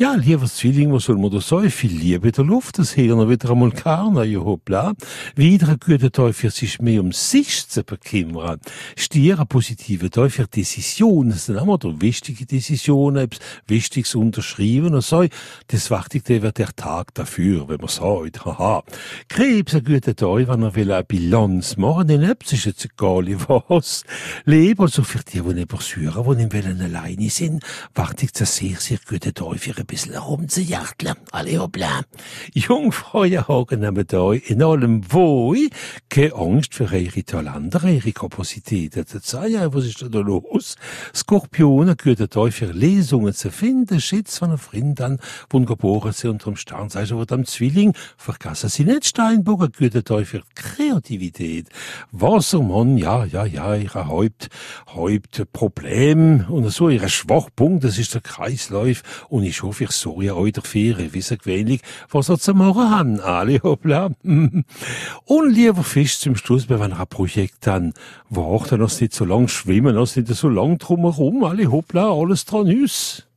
Ja, lieber Zwilling, was soll man da sagen? Viel Liebe der Luft, das Hirn wieder einmal Karna, ja hoppla. Wieder ein guter für sich mehr um sich zu bekümmern. Stier ein positiver für Decisionen, das sind immer da wichtige Decisionen, etwas Wichtiges unterschrieben und so. Das Wichtigste wird der Tag dafür, wenn man sagt, haha. Krebs ein guter Tag, wenn er will eine Bilanz machen, dann etwas ist jetzt egal, was. Leben, also für die, die nicht pursueren, die nicht alleine sind, wartet ein sehr, sehr guter Tag bisschen rumzujachteln. Alle hoppla. Jungfrau Hagen haben da in allem Wohl keine Angst für ihre Talente, ihre Kapazitäten zu zeigen. Was ist da los? Skorpion, ein guter Tag für Lesungen zu finden, Schätz von einer Freund an, wo geboren sind unterm Stern, sei aber am Zwilling, vergessen Sie nicht ein guter Tag für Kreativität. Wassermann, ja, ja, ja, ihre Haupt, Hauptproblem und so, ihre Schwachpunkt, das ist der Kreislauf und ich hoffe, ich sorge ja euch dafür, wie gewöhnlich, was er zu machen haben. Alle hoppla. Und lieber Fisch zum Schluss, wenn wir ein Projekt dann wacht, dann nicht so lang schwimmen, dann nicht so lang drumherum. Alle hoppla, alles dran ist.